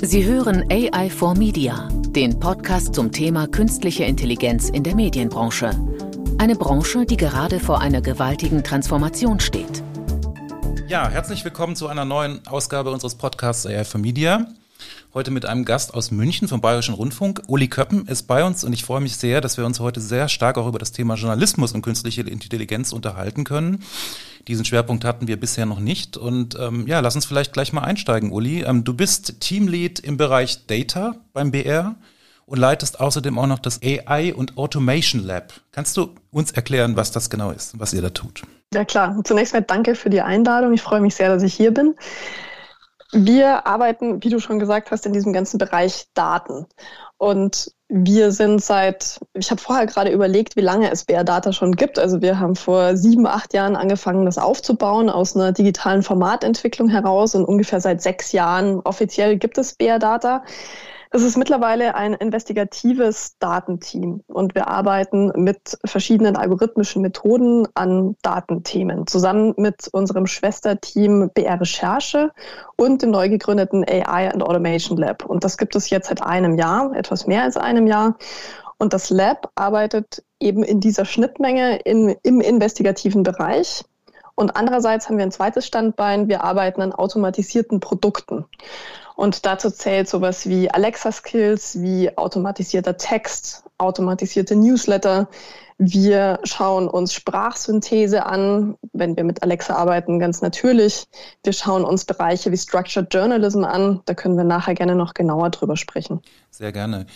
Sie hören AI for Media, den Podcast zum Thema künstliche Intelligenz in der Medienbranche. Eine Branche, die gerade vor einer gewaltigen Transformation steht. Ja, herzlich willkommen zu einer neuen Ausgabe unseres Podcasts AI for Media. Heute mit einem Gast aus München vom Bayerischen Rundfunk. Uli Köppen ist bei uns und ich freue mich sehr, dass wir uns heute sehr stark auch über das Thema Journalismus und künstliche Intelligenz unterhalten können. Diesen Schwerpunkt hatten wir bisher noch nicht. Und ähm, ja, lass uns vielleicht gleich mal einsteigen, Uli. Ähm, du bist Teamlead im Bereich Data beim BR und leitest außerdem auch noch das AI und Automation Lab. Kannst du uns erklären, was das genau ist, was ihr da tut? Ja klar. Zunächst mal danke für die Einladung. Ich freue mich sehr, dass ich hier bin. Wir arbeiten, wie du schon gesagt hast, in diesem ganzen Bereich Daten. Und wir sind seit, ich habe vorher gerade überlegt, wie lange es BR Data schon gibt. Also wir haben vor sieben, acht Jahren angefangen, das aufzubauen aus einer digitalen Formatentwicklung heraus und ungefähr seit sechs Jahren offiziell gibt es BR Data. Es ist mittlerweile ein investigatives Datenteam und wir arbeiten mit verschiedenen algorithmischen Methoden an Datenthemen, zusammen mit unserem Schwesterteam BR Recherche und dem neu gegründeten AI and Automation Lab. Und das gibt es jetzt seit einem Jahr, etwas mehr als einem Jahr. Und das Lab arbeitet eben in dieser Schnittmenge in, im investigativen Bereich. Und andererseits haben wir ein zweites Standbein. Wir arbeiten an automatisierten Produkten. Und dazu zählt sowas wie Alexa-Skills, wie automatisierter Text, automatisierte Newsletter. Wir schauen uns Sprachsynthese an, wenn wir mit Alexa arbeiten, ganz natürlich. Wir schauen uns Bereiche wie Structured Journalism an. Da können wir nachher gerne noch genauer drüber sprechen. Sehr gerne.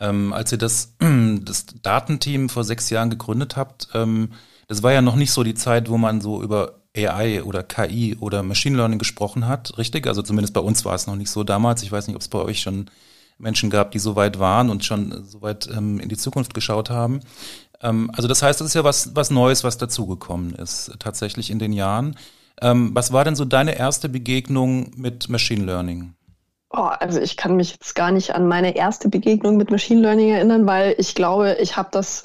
Ähm, als ihr das, das Datenteam vor sechs Jahren gegründet habt, ähm, das war ja noch nicht so die Zeit, wo man so über AI oder KI oder Machine Learning gesprochen hat, richtig? Also zumindest bei uns war es noch nicht so damals. Ich weiß nicht, ob es bei euch schon Menschen gab, die so weit waren und schon so weit ähm, in die Zukunft geschaut haben. Ähm, also das heißt, es ist ja was, was Neues, was dazugekommen ist, tatsächlich in den Jahren. Ähm, was war denn so deine erste Begegnung mit Machine Learning? Oh, also ich kann mich jetzt gar nicht an meine erste Begegnung mit Machine Learning erinnern, weil ich glaube, ich habe das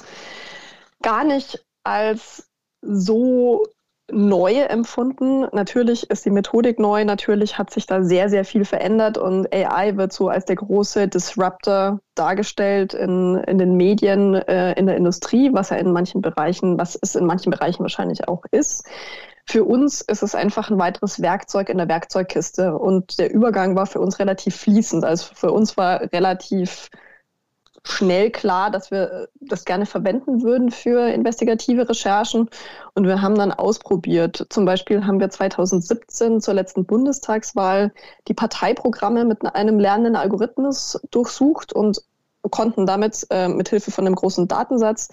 gar nicht als so neu empfunden. Natürlich ist die Methodik neu, natürlich hat sich da sehr, sehr viel verändert und AI wird so als der große Disruptor dargestellt in, in den Medien, äh, in der Industrie, was er in manchen Bereichen, was es in manchen Bereichen wahrscheinlich auch ist. Für uns ist es einfach ein weiteres Werkzeug in der Werkzeugkiste und der Übergang war für uns relativ fließend. Also für uns war relativ schnell klar, dass wir äh, das gerne verwenden würden für investigative Recherchen. Und wir haben dann ausprobiert. Zum Beispiel haben wir 2017 zur letzten Bundestagswahl die Parteiprogramme mit einem lernenden Algorithmus durchsucht und konnten damit äh, mit Hilfe von einem großen Datensatz,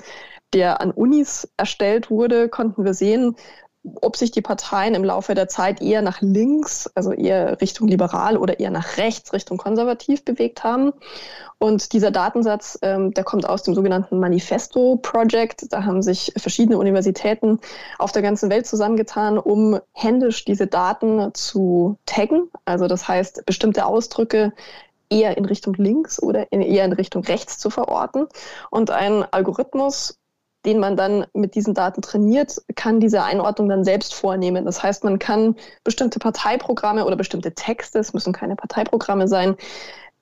der an Unis erstellt wurde, konnten wir sehen, ob sich die Parteien im Laufe der Zeit eher nach links, also eher Richtung liberal oder eher nach rechts, Richtung konservativ bewegt haben. Und dieser Datensatz, ähm, der kommt aus dem sogenannten Manifesto Project. Da haben sich verschiedene Universitäten auf der ganzen Welt zusammengetan, um händisch diese Daten zu taggen. Also das heißt, bestimmte Ausdrücke eher in Richtung links oder in, eher in Richtung rechts zu verorten. Und ein Algorithmus den man dann mit diesen Daten trainiert, kann diese Einordnung dann selbst vornehmen. Das heißt, man kann bestimmte Parteiprogramme oder bestimmte Texte, es müssen keine Parteiprogramme sein,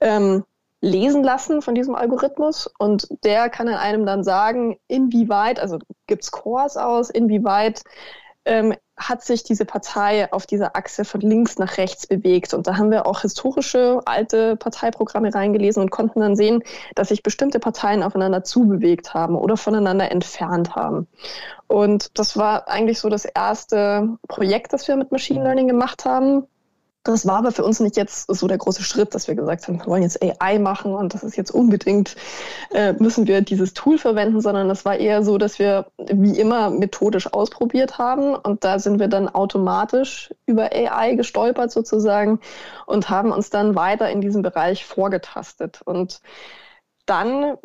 ähm, lesen lassen von diesem Algorithmus und der kann einem dann sagen, inwieweit, also gibt es Scores aus, inwieweit ähm, hat sich diese Partei auf dieser Achse von links nach rechts bewegt. Und da haben wir auch historische alte Parteiprogramme reingelesen und konnten dann sehen, dass sich bestimmte Parteien aufeinander zubewegt haben oder voneinander entfernt haben. Und das war eigentlich so das erste Projekt, das wir mit Machine Learning gemacht haben. Das war aber für uns nicht jetzt so der große Schritt, dass wir gesagt haben, wir wollen jetzt AI machen und das ist jetzt unbedingt, äh, müssen wir dieses Tool verwenden, sondern das war eher so, dass wir wie immer methodisch ausprobiert haben und da sind wir dann automatisch über AI gestolpert sozusagen und haben uns dann weiter in diesem Bereich vorgetastet. Und dann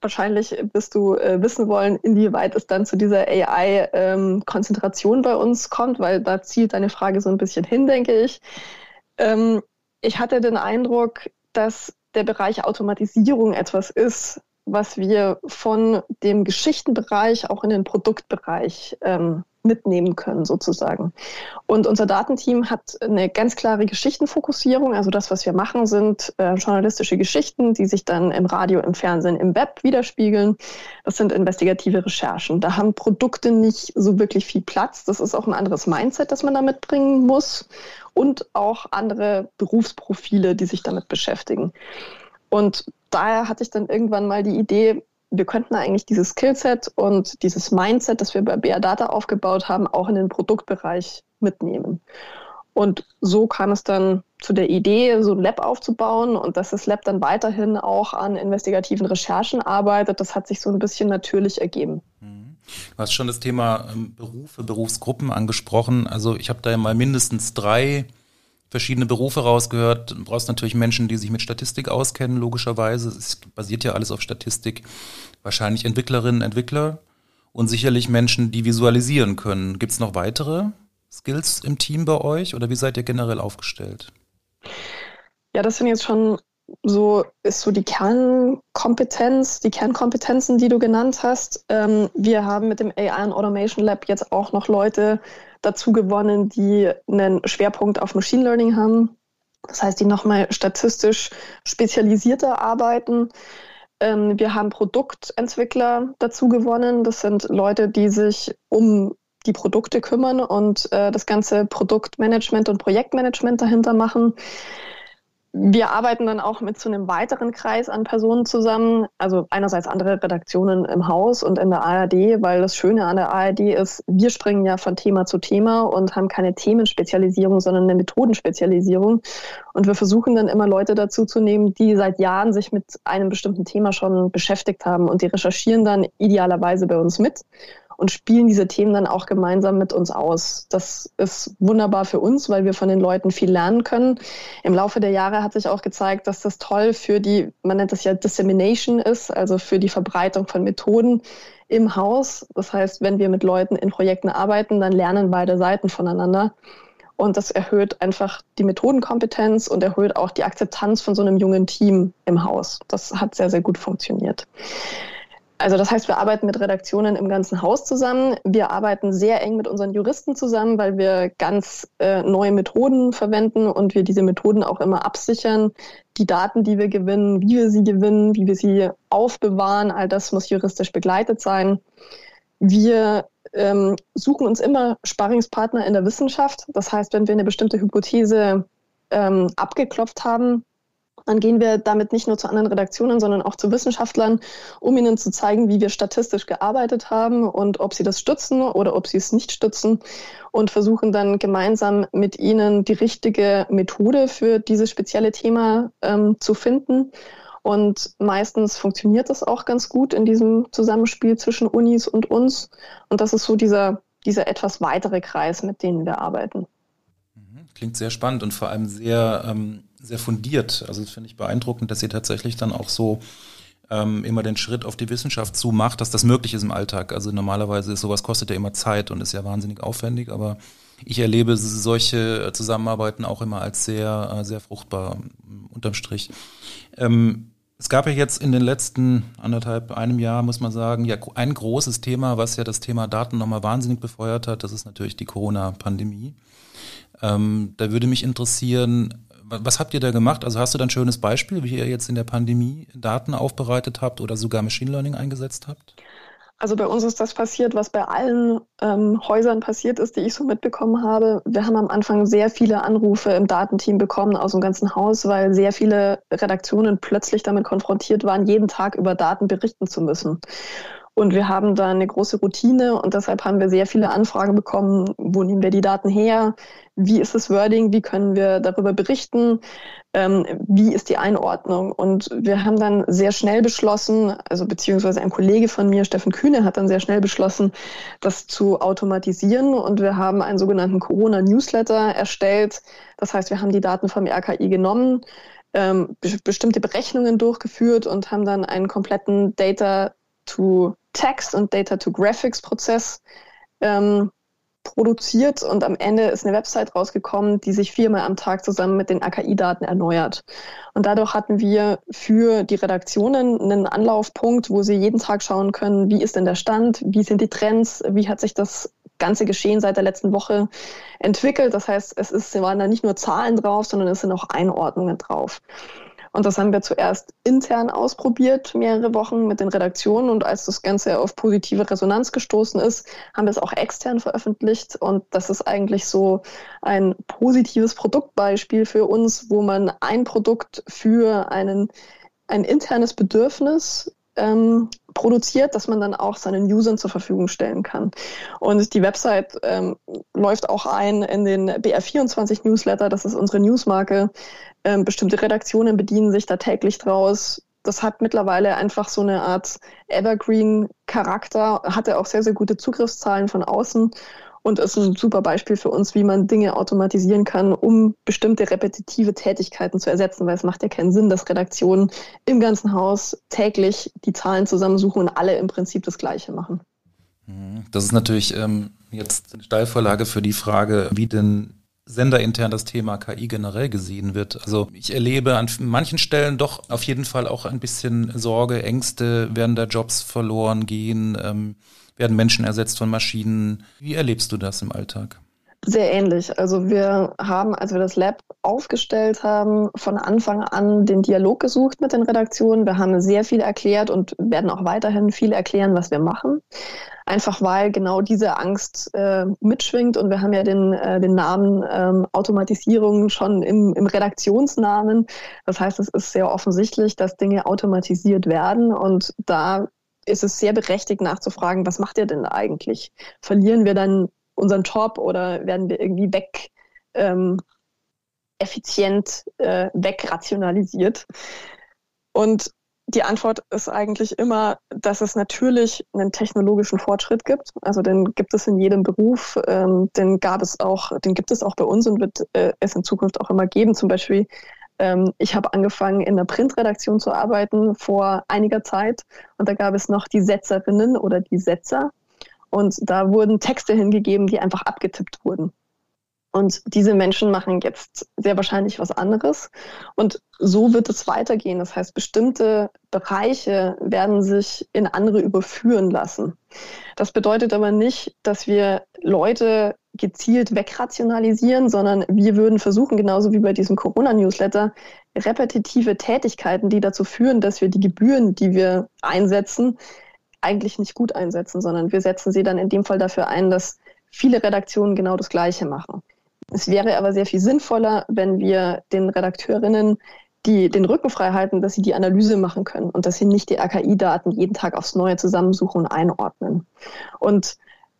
wahrscheinlich wirst du äh, wissen wollen, inwieweit es dann zu dieser AI-Konzentration ähm, bei uns kommt, weil da zielt deine Frage so ein bisschen hin, denke ich. Ähm, ich hatte den Eindruck, dass der Bereich Automatisierung etwas ist, was wir von dem Geschichtenbereich auch in den Produktbereich ähm, mitnehmen können, sozusagen. Und unser Datenteam hat eine ganz klare Geschichtenfokussierung. Also das, was wir machen, sind äh, journalistische Geschichten, die sich dann im Radio, im Fernsehen, im Web widerspiegeln. Das sind investigative Recherchen. Da haben Produkte nicht so wirklich viel Platz. Das ist auch ein anderes Mindset, das man da mitbringen muss. Und auch andere Berufsprofile, die sich damit beschäftigen. Und daher hatte ich dann irgendwann mal die Idee, wir könnten eigentlich dieses Skillset und dieses Mindset, das wir bei BR Data aufgebaut haben, auch in den Produktbereich mitnehmen. Und so kam es dann zu der Idee, so ein Lab aufzubauen und dass das Lab dann weiterhin auch an investigativen Recherchen arbeitet. Das hat sich so ein bisschen natürlich ergeben. Mhm. Du hast schon das Thema ähm, Berufe, Berufsgruppen angesprochen. Also ich habe da ja mal mindestens drei verschiedene Berufe rausgehört. Du brauchst natürlich Menschen, die sich mit Statistik auskennen, logischerweise. Es basiert ja alles auf Statistik. Wahrscheinlich Entwicklerinnen, Entwickler und sicherlich Menschen, die visualisieren können. Gibt es noch weitere Skills im Team bei euch oder wie seid ihr generell aufgestellt? Ja, das sind jetzt schon so, ist so die Kernkompetenz, die Kernkompetenzen, die du genannt hast. Ähm, wir haben mit dem AI and Automation Lab jetzt auch noch Leute dazu gewonnen, die einen Schwerpunkt auf Machine Learning haben. Das heißt, die nochmal statistisch spezialisierter arbeiten. Ähm, wir haben Produktentwickler dazu gewonnen. Das sind Leute, die sich um die Produkte kümmern und äh, das ganze Produktmanagement und Projektmanagement dahinter machen. Wir arbeiten dann auch mit so einem weiteren Kreis an Personen zusammen, also einerseits andere Redaktionen im Haus und in der ARD, weil das Schöne an der ARD ist, wir springen ja von Thema zu Thema und haben keine Themenspezialisierung, sondern eine Methodenspezialisierung. Und wir versuchen dann immer Leute dazu zu nehmen, die seit Jahren sich mit einem bestimmten Thema schon beschäftigt haben und die recherchieren dann idealerweise bei uns mit und spielen diese Themen dann auch gemeinsam mit uns aus. Das ist wunderbar für uns, weil wir von den Leuten viel lernen können. Im Laufe der Jahre hat sich auch gezeigt, dass das toll für die, man nennt das ja Dissemination ist, also für die Verbreitung von Methoden im Haus. Das heißt, wenn wir mit Leuten in Projekten arbeiten, dann lernen beide Seiten voneinander. Und das erhöht einfach die Methodenkompetenz und erhöht auch die Akzeptanz von so einem jungen Team im Haus. Das hat sehr, sehr gut funktioniert. Also das heißt, wir arbeiten mit Redaktionen im ganzen Haus zusammen. Wir arbeiten sehr eng mit unseren Juristen zusammen, weil wir ganz äh, neue Methoden verwenden und wir diese Methoden auch immer absichern. Die Daten, die wir gewinnen, wie wir sie gewinnen, wie wir sie aufbewahren, all das muss juristisch begleitet sein. Wir ähm, suchen uns immer Sparringspartner in der Wissenschaft. Das heißt, wenn wir eine bestimmte Hypothese ähm, abgeklopft haben, dann gehen wir damit nicht nur zu anderen Redaktionen, sondern auch zu Wissenschaftlern, um ihnen zu zeigen, wie wir statistisch gearbeitet haben und ob sie das stützen oder ob sie es nicht stützen und versuchen dann gemeinsam mit ihnen die richtige Methode für dieses spezielle Thema ähm, zu finden. Und meistens funktioniert das auch ganz gut in diesem Zusammenspiel zwischen Unis und uns. Und das ist so dieser, dieser etwas weitere Kreis, mit denen wir arbeiten. Mhm. Klingt sehr spannend und vor allem sehr ähm, sehr fundiert. Also das finde ich beeindruckend, dass ihr tatsächlich dann auch so ähm, immer den Schritt auf die Wissenschaft zumacht, dass das möglich ist im Alltag. Also normalerweise ist sowas kostet ja immer Zeit und ist ja wahnsinnig aufwendig, aber ich erlebe solche Zusammenarbeiten auch immer als sehr, äh, sehr fruchtbar unterm Strich. Ähm, es gab ja jetzt in den letzten anderthalb, einem Jahr, muss man sagen, ja ein großes Thema, was ja das Thema Daten nochmal wahnsinnig befeuert hat, das ist natürlich die Corona-Pandemie. Ähm, da würde mich interessieren, was habt ihr da gemacht? Also hast du da ein schönes Beispiel, wie ihr jetzt in der Pandemie Daten aufbereitet habt oder sogar Machine Learning eingesetzt habt? Also bei uns ist das passiert, was bei allen ähm, Häusern passiert ist, die ich so mitbekommen habe. Wir haben am Anfang sehr viele Anrufe im Datenteam bekommen aus dem ganzen Haus, weil sehr viele Redaktionen plötzlich damit konfrontiert waren, jeden Tag über Daten berichten zu müssen. Und wir haben da eine große Routine und deshalb haben wir sehr viele Anfragen bekommen, wo nehmen wir die Daten her, wie ist das Wording, wie können wir darüber berichten, ähm, wie ist die Einordnung. Und wir haben dann sehr schnell beschlossen, also beziehungsweise ein Kollege von mir, Steffen Kühne, hat dann sehr schnell beschlossen, das zu automatisieren. Und wir haben einen sogenannten Corona-Newsletter erstellt. Das heißt, wir haben die Daten vom RKI genommen, ähm, bestimmte Berechnungen durchgeführt und haben dann einen kompletten Data to Text und Data to Graphics Prozess ähm, produziert und am Ende ist eine Website rausgekommen, die sich viermal am Tag zusammen mit den AKI-Daten erneuert. Und dadurch hatten wir für die Redaktionen einen Anlaufpunkt, wo sie jeden Tag schauen können, wie ist denn der Stand, wie sind die Trends, wie hat sich das ganze Geschehen seit der letzten Woche entwickelt. Das heißt, es ist, waren da nicht nur Zahlen drauf, sondern es sind auch Einordnungen drauf. Und das haben wir zuerst intern ausprobiert, mehrere Wochen mit den Redaktionen. Und als das Ganze auf positive Resonanz gestoßen ist, haben wir es auch extern veröffentlicht. Und das ist eigentlich so ein positives Produktbeispiel für uns, wo man ein Produkt für einen, ein internes Bedürfnis ähm, produziert, dass man dann auch seinen Usern zur Verfügung stellen kann. Und die Website ähm, läuft auch ein in den BR24 Newsletter, das ist unsere Newsmarke. Ähm, bestimmte Redaktionen bedienen sich da täglich draus. Das hat mittlerweile einfach so eine Art Evergreen-Charakter, hatte auch sehr, sehr gute Zugriffszahlen von außen und ist ein super Beispiel für uns, wie man Dinge automatisieren kann, um bestimmte repetitive Tätigkeiten zu ersetzen, weil es macht ja keinen Sinn, dass Redaktionen im ganzen Haus täglich die Zahlen zusammensuchen und alle im Prinzip das Gleiche machen. Mhm. Das ist natürlich ähm, jetzt eine Steilvorlage für die Frage, wie denn senderintern das Thema KI generell gesehen wird. Also ich erlebe an manchen Stellen doch auf jeden Fall auch ein bisschen Sorge, Ängste, werden da Jobs verloren gehen. Ähm, werden Menschen ersetzt von Maschinen? Wie erlebst du das im Alltag? Sehr ähnlich. Also wir haben, als wir das Lab aufgestellt haben, von Anfang an den Dialog gesucht mit den Redaktionen. Wir haben sehr viel erklärt und werden auch weiterhin viel erklären, was wir machen. Einfach weil genau diese Angst äh, mitschwingt und wir haben ja den, äh, den Namen ähm, Automatisierung schon im, im Redaktionsnamen. Das heißt, es ist sehr offensichtlich, dass Dinge automatisiert werden und da ist es sehr berechtigt nachzufragen, was macht ihr denn eigentlich? Verlieren wir dann unseren Job oder werden wir irgendwie weg ähm, effizient äh, wegrationalisiert? Und die Antwort ist eigentlich immer, dass es natürlich einen technologischen Fortschritt gibt. Also den gibt es in jedem Beruf, ähm, den gab es auch, den gibt es auch bei uns und wird äh, es in Zukunft auch immer geben. Zum Beispiel ähm, ich habe angefangen, in der Printredaktion zu arbeiten vor einiger Zeit und da gab es noch die Setzerinnen oder die Setzer und da wurden Texte hingegeben, die einfach abgetippt wurden. Und diese Menschen machen jetzt sehr wahrscheinlich was anderes. Und so wird es weitergehen. Das heißt, bestimmte Bereiche werden sich in andere überführen lassen. Das bedeutet aber nicht, dass wir Leute gezielt wegrationalisieren, sondern wir würden versuchen, genauso wie bei diesem Corona-Newsletter, repetitive Tätigkeiten, die dazu führen, dass wir die Gebühren, die wir einsetzen, eigentlich nicht gut einsetzen, sondern wir setzen sie dann in dem Fall dafür ein, dass viele Redaktionen genau das Gleiche machen. Es wäre aber sehr viel sinnvoller, wenn wir den Redakteurinnen die den Rücken frei halten, dass sie die Analyse machen können und dass sie nicht die RKI-Daten jeden Tag aufs Neue zusammensuchen und einordnen. Und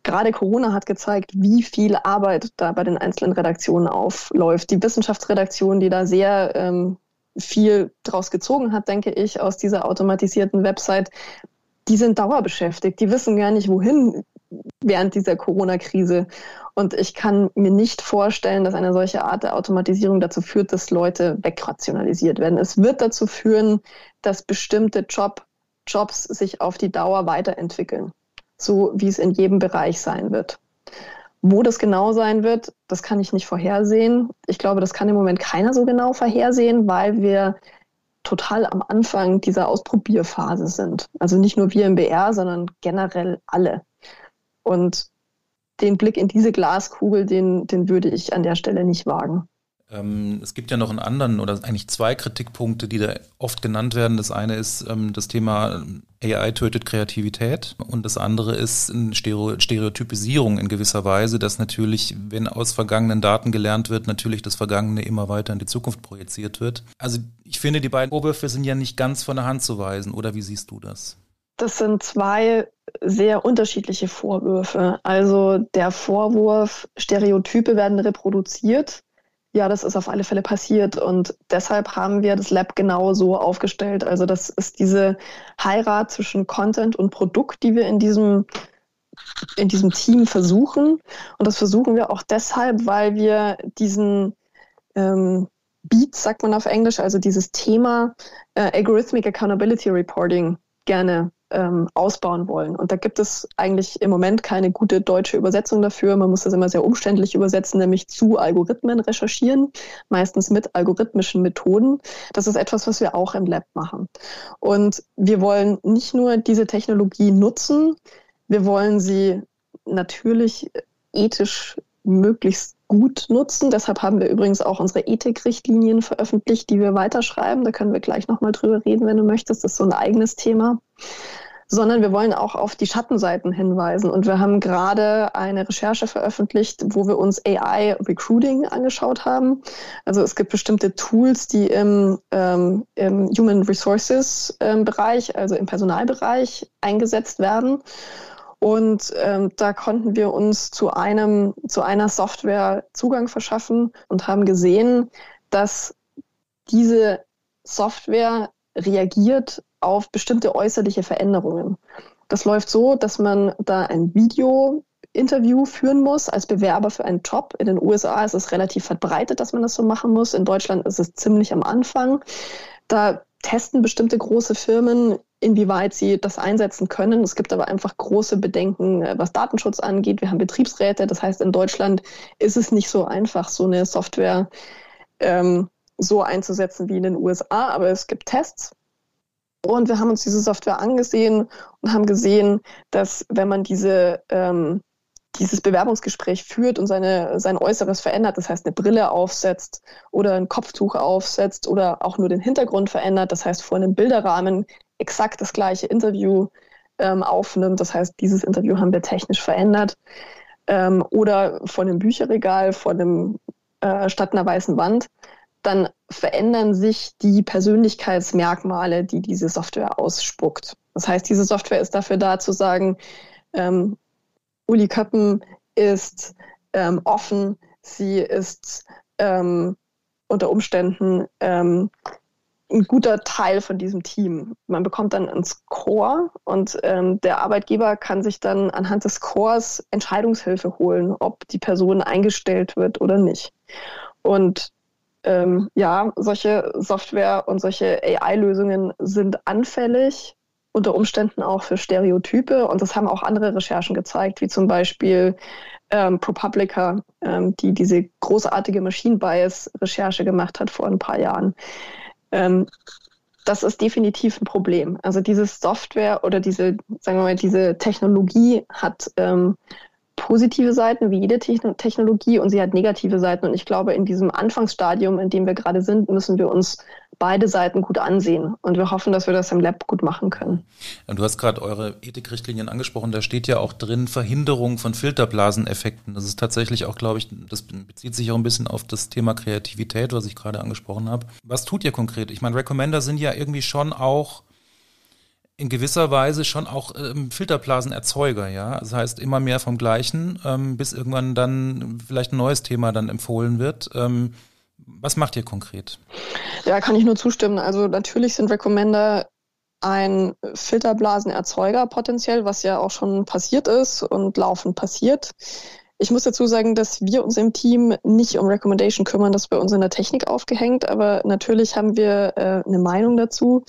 gerade Corona hat gezeigt, wie viel Arbeit da bei den einzelnen Redaktionen aufläuft. Die Wissenschaftsredaktion, die da sehr ähm, viel draus gezogen hat, denke ich, aus dieser automatisierten Website, die sind dauerbeschäftigt. Die wissen gar nicht, wohin während dieser Corona-Krise. Und ich kann mir nicht vorstellen, dass eine solche Art der Automatisierung dazu führt, dass Leute wegrationalisiert werden. Es wird dazu führen, dass bestimmte Job, Jobs sich auf die Dauer weiterentwickeln, so wie es in jedem Bereich sein wird. Wo das genau sein wird, das kann ich nicht vorhersehen. Ich glaube, das kann im Moment keiner so genau vorhersehen, weil wir total am Anfang dieser Ausprobierphase sind. Also nicht nur wir im BR, sondern generell alle. Und den Blick in diese Glaskugel, den, den würde ich an der Stelle nicht wagen. Ähm, es gibt ja noch einen anderen oder eigentlich zwei Kritikpunkte, die da oft genannt werden. Das eine ist ähm, das Thema AI tötet Kreativität und das andere ist eine Stereotypisierung in gewisser Weise, dass natürlich, wenn aus vergangenen Daten gelernt wird, natürlich das Vergangene immer weiter in die Zukunft projiziert wird. Also ich finde, die beiden Vorwürfe sind ja nicht ganz von der Hand zu weisen, oder wie siehst du das? Das sind zwei sehr unterschiedliche Vorwürfe. Also der Vorwurf, Stereotype werden reproduziert. Ja, das ist auf alle Fälle passiert und deshalb haben wir das Lab genau so aufgestellt. Also das ist diese Heirat zwischen Content und Produkt, die wir in diesem in diesem Team versuchen. Und das versuchen wir auch deshalb, weil wir diesen ähm, Beat, sagt man auf Englisch, also dieses Thema äh, Algorithmic Accountability Reporting gerne ähm, ausbauen wollen. Und da gibt es eigentlich im Moment keine gute deutsche Übersetzung dafür. Man muss das immer sehr umständlich übersetzen, nämlich zu Algorithmen recherchieren, meistens mit algorithmischen Methoden. Das ist etwas, was wir auch im Lab machen. Und wir wollen nicht nur diese Technologie nutzen, wir wollen sie natürlich ethisch möglichst gut nutzen. Deshalb haben wir übrigens auch unsere Ethikrichtlinien veröffentlicht, die wir weiterschreiben. Da können wir gleich nochmal drüber reden, wenn du möchtest. Das ist so ein eigenes Thema. Sondern wir wollen auch auf die Schattenseiten hinweisen. Und wir haben gerade eine Recherche veröffentlicht, wo wir uns AI Recruiting angeschaut haben. Also es gibt bestimmte Tools, die im, ähm, im Human Resources ähm, Bereich, also im Personalbereich eingesetzt werden. Und ähm, da konnten wir uns zu einem, zu einer Software Zugang verschaffen und haben gesehen, dass diese Software reagiert auf bestimmte äußerliche Veränderungen. Das läuft so, dass man da ein Video-Interview führen muss als Bewerber für einen Job. In den USA ist es relativ verbreitet, dass man das so machen muss. In Deutschland ist es ziemlich am Anfang. Da testen bestimmte große Firmen, inwieweit sie das einsetzen können. Es gibt aber einfach große Bedenken, äh, was Datenschutz angeht. Wir haben Betriebsräte. Das heißt, in Deutschland ist es nicht so einfach, so eine Software ähm, so einzusetzen wie in den USA. Aber es gibt Tests. Und wir haben uns diese Software angesehen und haben gesehen, dass wenn man diese ähm, dieses Bewerbungsgespräch führt und seine, sein Äußeres verändert, das heißt eine Brille aufsetzt oder ein Kopftuch aufsetzt oder auch nur den Hintergrund verändert, das heißt vor einem Bilderrahmen exakt das gleiche Interview ähm, aufnimmt, das heißt dieses Interview haben wir technisch verändert. Ähm, oder vor einem Bücherregal, vor einem äh, statt einer weißen Wand, dann verändern sich die Persönlichkeitsmerkmale, die diese Software ausspuckt. Das heißt, diese Software ist dafür da zu sagen, ähm, Uli Köppen ist ähm, offen, sie ist ähm, unter Umständen ähm, ein guter Teil von diesem Team. Man bekommt dann einen Score und ähm, der Arbeitgeber kann sich dann anhand des Scores Entscheidungshilfe holen, ob die Person eingestellt wird oder nicht. Und ähm, ja, solche Software und solche AI-Lösungen sind anfällig unter Umständen auch für Stereotype. Und das haben auch andere Recherchen gezeigt, wie zum Beispiel ähm, ProPublica, ähm, die diese großartige Machine Bias-Recherche gemacht hat vor ein paar Jahren. Ähm, das ist definitiv ein Problem. Also diese Software oder diese, sagen wir mal, diese Technologie hat ähm, positive Seiten wie jede Technologie und sie hat negative Seiten. Und ich glaube, in diesem Anfangsstadium, in dem wir gerade sind, müssen wir uns beide Seiten gut ansehen. Und wir hoffen, dass wir das im Lab gut machen können. Du hast gerade eure Ethikrichtlinien angesprochen. Da steht ja auch drin Verhinderung von Filterblaseneffekten. Das ist tatsächlich auch, glaube ich, das bezieht sich auch ein bisschen auf das Thema Kreativität, was ich gerade angesprochen habe. Was tut ihr konkret? Ich meine, Recommender sind ja irgendwie schon auch in gewisser Weise schon auch ähm, Filterblasenerzeuger, ja. Das heißt immer mehr vom Gleichen, ähm, bis irgendwann dann vielleicht ein neues Thema dann empfohlen wird. Ähm, was macht ihr konkret? Ja, kann ich nur zustimmen. Also natürlich sind Recommender ein Filterblasenerzeuger potenziell, was ja auch schon passiert ist und laufend passiert. Ich muss dazu sagen, dass wir uns im Team nicht um Recommendation kümmern, das ist bei uns in der Technik aufgehängt, aber natürlich haben wir äh, eine Meinung dazu.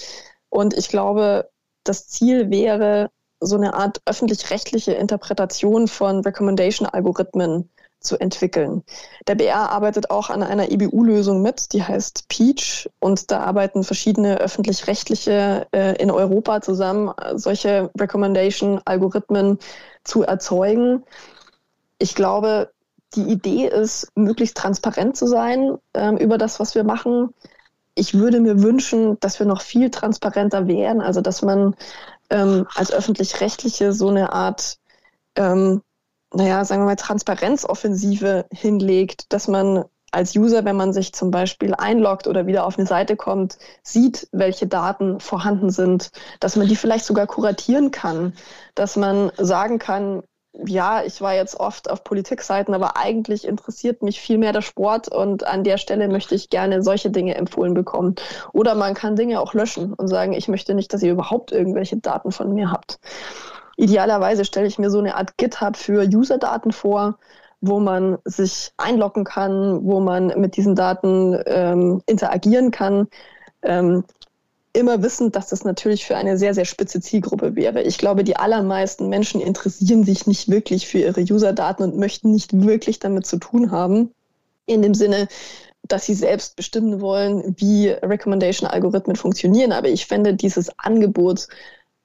Und ich glaube, das Ziel wäre, so eine Art öffentlich-rechtliche Interpretation von Recommendation-Algorithmen zu entwickeln. Der BR arbeitet auch an einer EBU-Lösung mit, die heißt Peach und da arbeiten verschiedene öffentlich-rechtliche äh, in Europa zusammen, solche Recommendation-Algorithmen zu erzeugen. Ich glaube, die Idee ist, möglichst transparent zu sein ähm, über das, was wir machen, ich würde mir wünschen, dass wir noch viel transparenter wären, also dass man ähm, als öffentlich-rechtliche so eine Art, ähm, naja, sagen wir mal, Transparenzoffensive hinlegt, dass man als User, wenn man sich zum Beispiel einloggt oder wieder auf eine Seite kommt, sieht, welche Daten vorhanden sind, dass man die vielleicht sogar kuratieren kann, dass man sagen kann, ja, ich war jetzt oft auf Politikseiten, aber eigentlich interessiert mich viel mehr der Sport und an der Stelle möchte ich gerne solche Dinge empfohlen bekommen. Oder man kann Dinge auch löschen und sagen, ich möchte nicht, dass ihr überhaupt irgendwelche Daten von mir habt. Idealerweise stelle ich mir so eine Art GitHub für User-Daten vor, wo man sich einloggen kann, wo man mit diesen Daten ähm, interagieren kann. Ähm, immer wissend, dass das natürlich für eine sehr, sehr spitze Zielgruppe wäre. Ich glaube, die allermeisten Menschen interessieren sich nicht wirklich für ihre User-Daten und möchten nicht wirklich damit zu tun haben. In dem Sinne, dass sie selbst bestimmen wollen, wie Recommendation-Algorithmen funktionieren. Aber ich fände dieses Angebot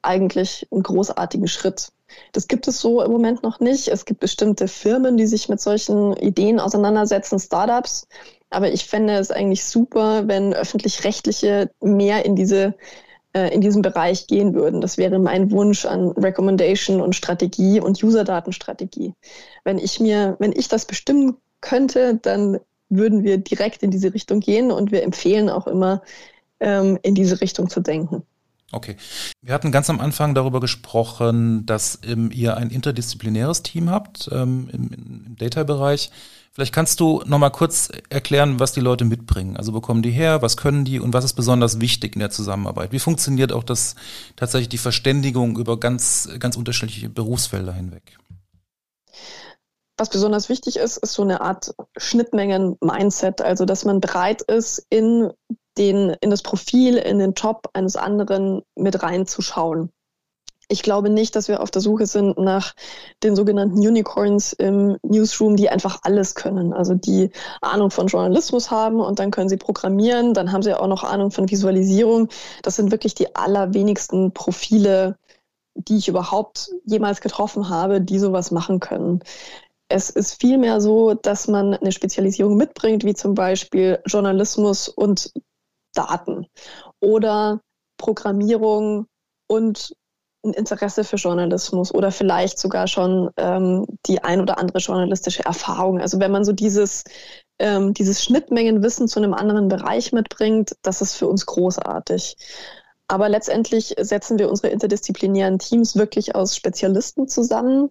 eigentlich einen großartigen Schritt. Das gibt es so im Moment noch nicht. Es gibt bestimmte Firmen, die sich mit solchen Ideen auseinandersetzen, Startups. Aber ich fände es eigentlich super, wenn öffentlich-rechtliche mehr in diese äh, in diesem Bereich gehen würden. Das wäre mein Wunsch an Recommendation und Strategie und User-Datenstrategie. Wenn ich mir, wenn ich das bestimmen könnte, dann würden wir direkt in diese Richtung gehen und wir empfehlen auch immer, ähm, in diese Richtung zu denken. Okay. Wir hatten ganz am Anfang darüber gesprochen, dass ähm, ihr ein interdisziplinäres Team habt ähm, im, im Data-Bereich. Vielleicht kannst du noch mal kurz erklären, was die Leute mitbringen. Also wo kommen die her, was können die und was ist besonders wichtig in der Zusammenarbeit? Wie funktioniert auch das tatsächlich die Verständigung über ganz, ganz unterschiedliche Berufsfelder hinweg? Was besonders wichtig ist, ist so eine Art Schnittmengen-Mindset, also dass man bereit ist, in den, in das Profil, in den Job eines anderen mit reinzuschauen ich glaube nicht, dass wir auf der Suche sind nach den sogenannten Unicorns im Newsroom, die einfach alles können. Also die Ahnung von Journalismus haben und dann können sie programmieren, dann haben sie auch noch Ahnung von Visualisierung. Das sind wirklich die allerwenigsten Profile, die ich überhaupt jemals getroffen habe, die sowas machen können. Es ist vielmehr so, dass man eine Spezialisierung mitbringt, wie zum Beispiel Journalismus und Daten oder Programmierung und ein Interesse für Journalismus oder vielleicht sogar schon ähm, die ein oder andere journalistische Erfahrung. Also wenn man so dieses, ähm, dieses Schnittmengenwissen zu einem anderen Bereich mitbringt, das ist für uns großartig. Aber letztendlich setzen wir unsere interdisziplinären Teams wirklich aus Spezialisten zusammen,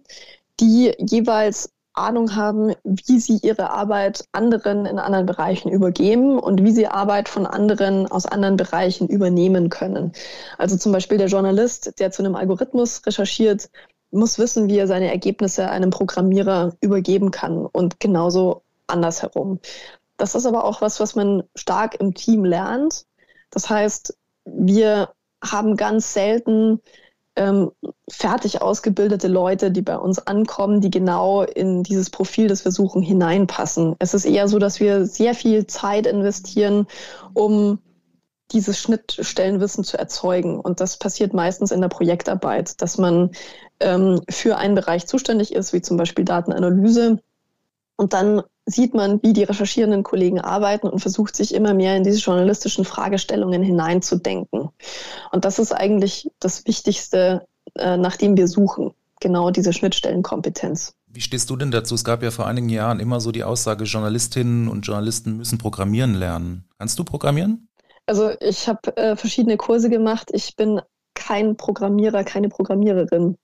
die jeweils Ahnung haben, wie sie ihre Arbeit anderen in anderen Bereichen übergeben und wie sie Arbeit von anderen aus anderen Bereichen übernehmen können. Also zum Beispiel der Journalist, der zu einem Algorithmus recherchiert, muss wissen, wie er seine Ergebnisse einem Programmierer übergeben kann und genauso andersherum. Das ist aber auch was, was man stark im Team lernt. Das heißt, wir haben ganz selten ähm, fertig ausgebildete Leute, die bei uns ankommen, die genau in dieses Profil, das wir suchen, hineinpassen. Es ist eher so, dass wir sehr viel Zeit investieren, um dieses Schnittstellenwissen zu erzeugen. Und das passiert meistens in der Projektarbeit, dass man ähm, für einen Bereich zuständig ist, wie zum Beispiel Datenanalyse. Und dann sieht man, wie die recherchierenden Kollegen arbeiten und versucht sich immer mehr in diese journalistischen Fragestellungen hineinzudenken. Und das ist eigentlich das Wichtigste, äh, nach dem wir suchen, genau diese Schnittstellenkompetenz. Wie stehst du denn dazu? Es gab ja vor einigen Jahren immer so die Aussage, Journalistinnen und Journalisten müssen programmieren lernen. Kannst du programmieren? Also ich habe äh, verschiedene Kurse gemacht. Ich bin kein Programmierer, keine Programmiererin.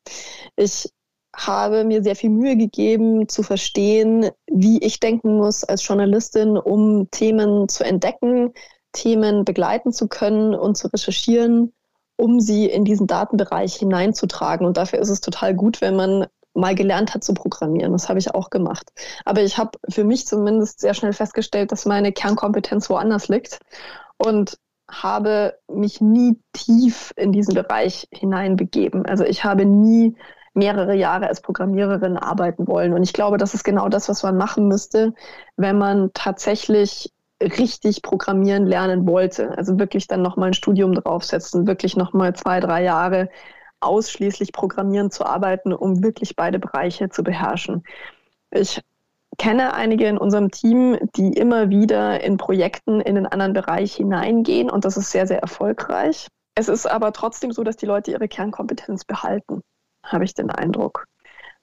Ich habe mir sehr viel Mühe gegeben, zu verstehen, wie ich denken muss als Journalistin, um Themen zu entdecken, Themen begleiten zu können und zu recherchieren, um sie in diesen Datenbereich hineinzutragen. Und dafür ist es total gut, wenn man mal gelernt hat zu programmieren. Das habe ich auch gemacht. Aber ich habe für mich zumindest sehr schnell festgestellt, dass meine Kernkompetenz woanders liegt und habe mich nie tief in diesen Bereich hineinbegeben. Also ich habe nie mehrere Jahre als Programmiererin arbeiten wollen. Und ich glaube, das ist genau das, was man machen müsste, wenn man tatsächlich richtig programmieren lernen wollte. Also wirklich dann nochmal ein Studium draufsetzen, wirklich nochmal zwei, drei Jahre ausschließlich programmieren zu arbeiten, um wirklich beide Bereiche zu beherrschen. Ich kenne einige in unserem Team, die immer wieder in Projekten in den anderen Bereich hineingehen und das ist sehr, sehr erfolgreich. Es ist aber trotzdem so, dass die Leute ihre Kernkompetenz behalten habe ich den Eindruck.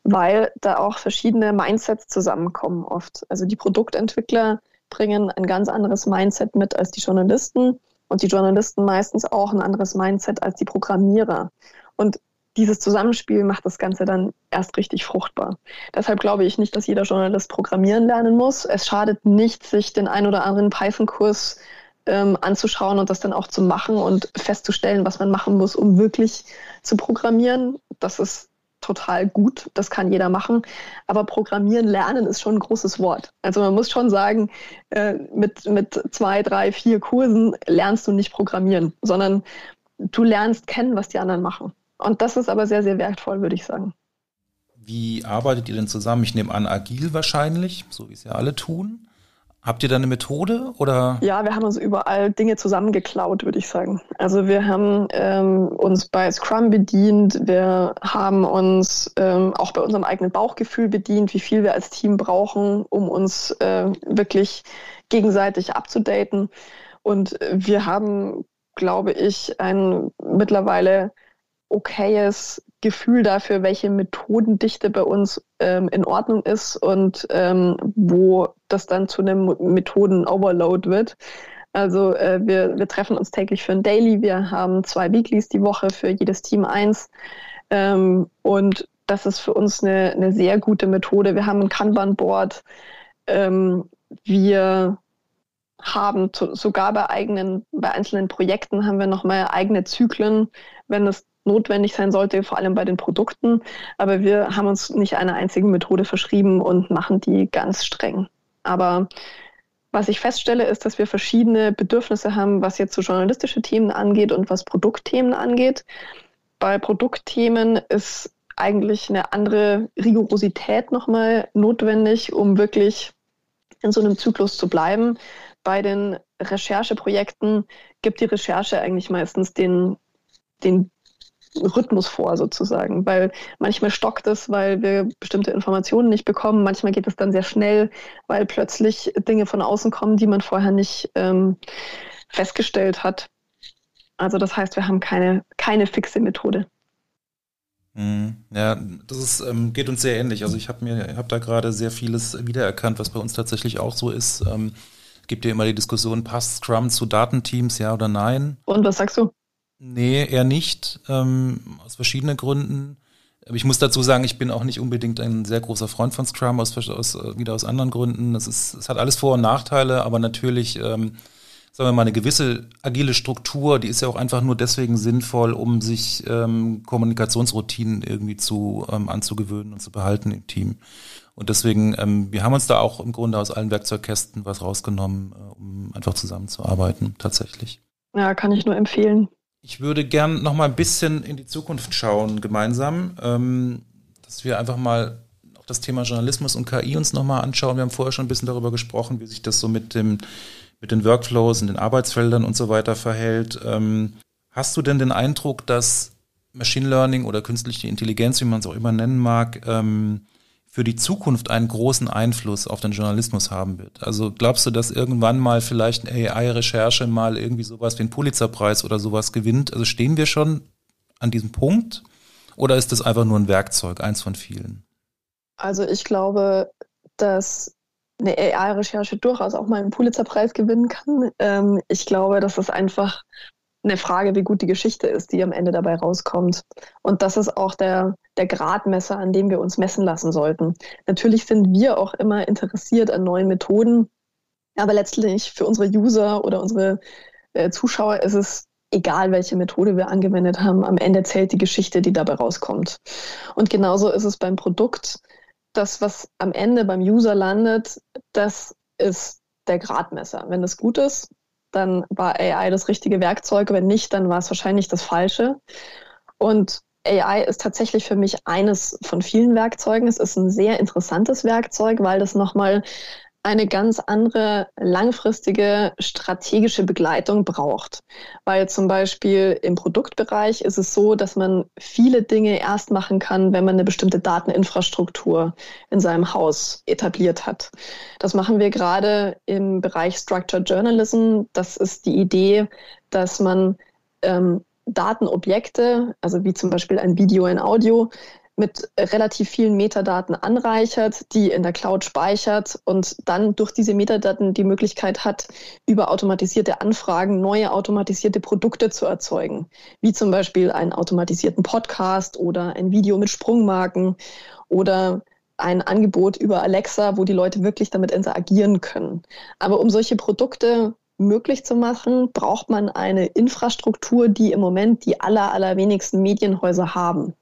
Weil da auch verschiedene Mindsets zusammenkommen oft. Also die Produktentwickler bringen ein ganz anderes Mindset mit als die Journalisten und die Journalisten meistens auch ein anderes Mindset als die Programmierer. Und dieses Zusammenspiel macht das Ganze dann erst richtig fruchtbar. Deshalb glaube ich nicht, dass jeder Journalist programmieren lernen muss. Es schadet nicht, sich den ein oder anderen Python-Kurs ähm, anzuschauen und das dann auch zu machen und festzustellen, was man machen muss, um wirklich zu programmieren. Das ist total gut, das kann jeder machen. Aber Programmieren lernen ist schon ein großes Wort. Also man muss schon sagen, äh, mit, mit zwei, drei, vier Kursen lernst du nicht Programmieren, sondern du lernst kennen, was die anderen machen. Und das ist aber sehr, sehr wertvoll, würde ich sagen. Wie arbeitet ihr denn zusammen? Ich nehme an, agil wahrscheinlich, so wie es ja alle tun. Habt ihr da eine Methode oder? Ja, wir haben uns überall Dinge zusammengeklaut, würde ich sagen. Also wir haben ähm, uns bei Scrum bedient, wir haben uns ähm, auch bei unserem eigenen Bauchgefühl bedient, wie viel wir als Team brauchen, um uns äh, wirklich gegenseitig abzudaten. Und wir haben, glaube ich, ein mittlerweile okayes Gefühl dafür, welche Methodendichte bei uns ähm, in Ordnung ist und ähm, wo das dann zu einem Methoden-Overload wird. Also äh, wir, wir treffen uns täglich für ein Daily, wir haben zwei Weeklies die Woche für jedes Team eins. Ähm, und das ist für uns eine, eine sehr gute Methode. Wir haben ein Kanban-Board. Ähm, wir haben sogar bei eigenen, bei einzelnen Projekten haben wir nochmal eigene Zyklen, wenn es notwendig sein sollte, vor allem bei den Produkten. Aber wir haben uns nicht einer einzigen Methode verschrieben und machen die ganz streng. Aber was ich feststelle, ist, dass wir verschiedene Bedürfnisse haben, was jetzt so journalistische Themen angeht und was Produktthemen angeht. Bei Produktthemen ist eigentlich eine andere Rigorosität nochmal notwendig, um wirklich in so einem Zyklus zu bleiben. Bei den Rechercheprojekten gibt die Recherche eigentlich meistens den, den Rhythmus vor sozusagen, weil manchmal stockt es, weil wir bestimmte Informationen nicht bekommen, manchmal geht es dann sehr schnell, weil plötzlich Dinge von außen kommen, die man vorher nicht ähm, festgestellt hat. Also das heißt, wir haben keine, keine fixe Methode. Mhm. Ja, das ist, ähm, geht uns sehr ähnlich. Also ich habe mir, habe da gerade sehr vieles wiedererkannt, was bei uns tatsächlich auch so ist. Ähm, gibt ja immer die Diskussion, passt Scrum zu Datenteams, ja oder nein? Und was sagst du? Nee, eher nicht, ähm, aus verschiedenen Gründen. Aber ich muss dazu sagen, ich bin auch nicht unbedingt ein sehr großer Freund von Scrum, aus, aus wieder aus anderen Gründen. Es, ist, es hat alles Vor- und Nachteile, aber natürlich, ähm, sagen wir mal, eine gewisse agile Struktur, die ist ja auch einfach nur deswegen sinnvoll, um sich ähm, Kommunikationsroutinen irgendwie zu ähm, anzugewöhnen und zu behalten im Team. Und deswegen, ähm, wir haben uns da auch im Grunde aus allen Werkzeugkästen was rausgenommen, äh, um einfach zusammenzuarbeiten, tatsächlich. Ja, kann ich nur empfehlen. Ich würde gern noch mal ein bisschen in die Zukunft schauen gemeinsam, ähm, dass wir einfach mal auch das Thema Journalismus und KI uns noch mal anschauen. Wir haben vorher schon ein bisschen darüber gesprochen, wie sich das so mit dem mit den Workflows und den Arbeitsfeldern und so weiter verhält. Ähm, hast du denn den Eindruck, dass Machine Learning oder künstliche Intelligenz, wie man es auch immer nennen mag, ähm, für die Zukunft einen großen Einfluss auf den Journalismus haben wird. Also glaubst du, dass irgendwann mal vielleicht eine AI-Recherche mal irgendwie sowas wie einen Pulitzerpreis oder sowas gewinnt? Also stehen wir schon an diesem Punkt oder ist das einfach nur ein Werkzeug, eins von vielen? Also ich glaube, dass eine AI-Recherche durchaus auch mal einen Pulitzerpreis gewinnen kann. Ähm, ich glaube, dass es einfach eine Frage, wie gut die Geschichte ist, die am Ende dabei rauskommt. Und das ist auch der, der Gradmesser, an dem wir uns messen lassen sollten. Natürlich sind wir auch immer interessiert an neuen Methoden, aber letztlich für unsere User oder unsere äh, Zuschauer ist es egal, welche Methode wir angewendet haben. Am Ende zählt die Geschichte, die dabei rauskommt. Und genauso ist es beim Produkt. Das, was am Ende beim User landet, das ist der Gradmesser. Wenn es gut ist, dann war AI das richtige Werkzeug. Wenn nicht, dann war es wahrscheinlich das falsche. Und AI ist tatsächlich für mich eines von vielen Werkzeugen. Es ist ein sehr interessantes Werkzeug, weil das nochmal eine ganz andere langfristige strategische Begleitung braucht. Weil zum Beispiel im Produktbereich ist es so, dass man viele Dinge erst machen kann, wenn man eine bestimmte Dateninfrastruktur in seinem Haus etabliert hat. Das machen wir gerade im Bereich Structured Journalism. Das ist die Idee, dass man ähm, Datenobjekte, also wie zum Beispiel ein Video, ein Audio, mit relativ vielen Metadaten anreichert, die in der Cloud speichert und dann durch diese Metadaten die Möglichkeit hat, über automatisierte Anfragen neue automatisierte Produkte zu erzeugen, wie zum Beispiel einen automatisierten Podcast oder ein Video mit Sprungmarken oder ein Angebot über Alexa, wo die Leute wirklich damit interagieren können. Aber um solche Produkte möglich zu machen, braucht man eine Infrastruktur, die im Moment die aller, allerwenigsten Medienhäuser haben.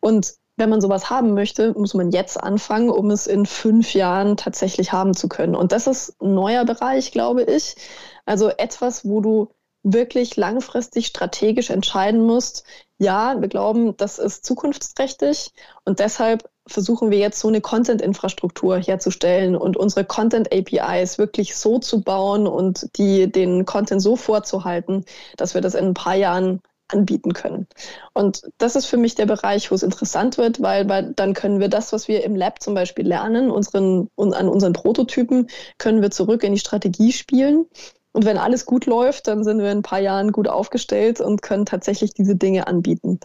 Und wenn man sowas haben möchte, muss man jetzt anfangen, um es in fünf Jahren tatsächlich haben zu können. Und das ist ein neuer Bereich, glaube ich. Also etwas, wo du wirklich langfristig strategisch entscheiden musst, ja, wir glauben, das ist zukunftsträchtig und deshalb versuchen wir jetzt so eine Content-Infrastruktur herzustellen und unsere Content-APIs wirklich so zu bauen und die, den Content so vorzuhalten, dass wir das in ein paar Jahren anbieten können. Und das ist für mich der Bereich, wo es interessant wird, weil, weil dann können wir das, was wir im Lab zum Beispiel lernen, unseren, an unseren Prototypen, können wir zurück in die Strategie spielen. Und wenn alles gut läuft, dann sind wir in ein paar Jahren gut aufgestellt und können tatsächlich diese Dinge anbieten.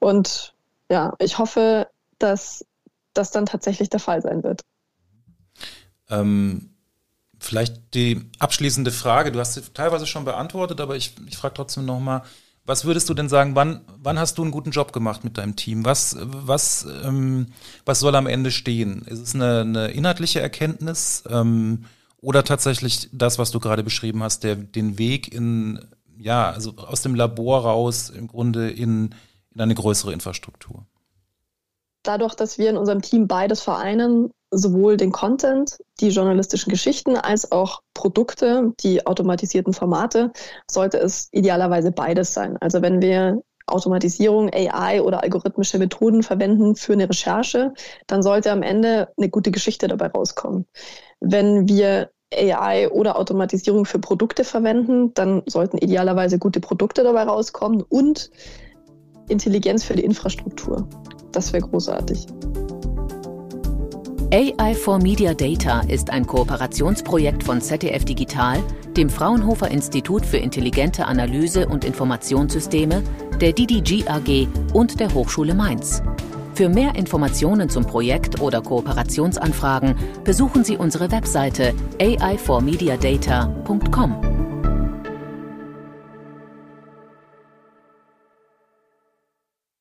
Und ja, ich hoffe, dass das dann tatsächlich der Fall sein wird. Ähm, vielleicht die abschließende Frage. Du hast sie teilweise schon beantwortet, aber ich, ich frage trotzdem nochmal. Was würdest du denn sagen, wann, wann hast du einen guten Job gemacht mit deinem Team? Was, was, ähm, was soll am Ende stehen? Ist es eine, eine inhaltliche Erkenntnis ähm, oder tatsächlich das, was du gerade beschrieben hast, der, den Weg in, ja, also aus dem Labor raus im Grunde in, in eine größere Infrastruktur? Dadurch, dass wir in unserem Team beides vereinen, sowohl den Content, die journalistischen Geschichten, als auch Produkte, die automatisierten Formate, sollte es idealerweise beides sein. Also wenn wir Automatisierung, AI oder algorithmische Methoden verwenden für eine Recherche, dann sollte am Ende eine gute Geschichte dabei rauskommen. Wenn wir AI oder Automatisierung für Produkte verwenden, dann sollten idealerweise gute Produkte dabei rauskommen und Intelligenz für die Infrastruktur. Das wäre großartig. AI for Media Data ist ein Kooperationsprojekt von ZDF Digital, dem Fraunhofer Institut für intelligente Analyse und Informationssysteme, der DDG AG und der Hochschule Mainz. Für mehr Informationen zum Projekt oder Kooperationsanfragen besuchen Sie unsere Webseite aiformediadata.com.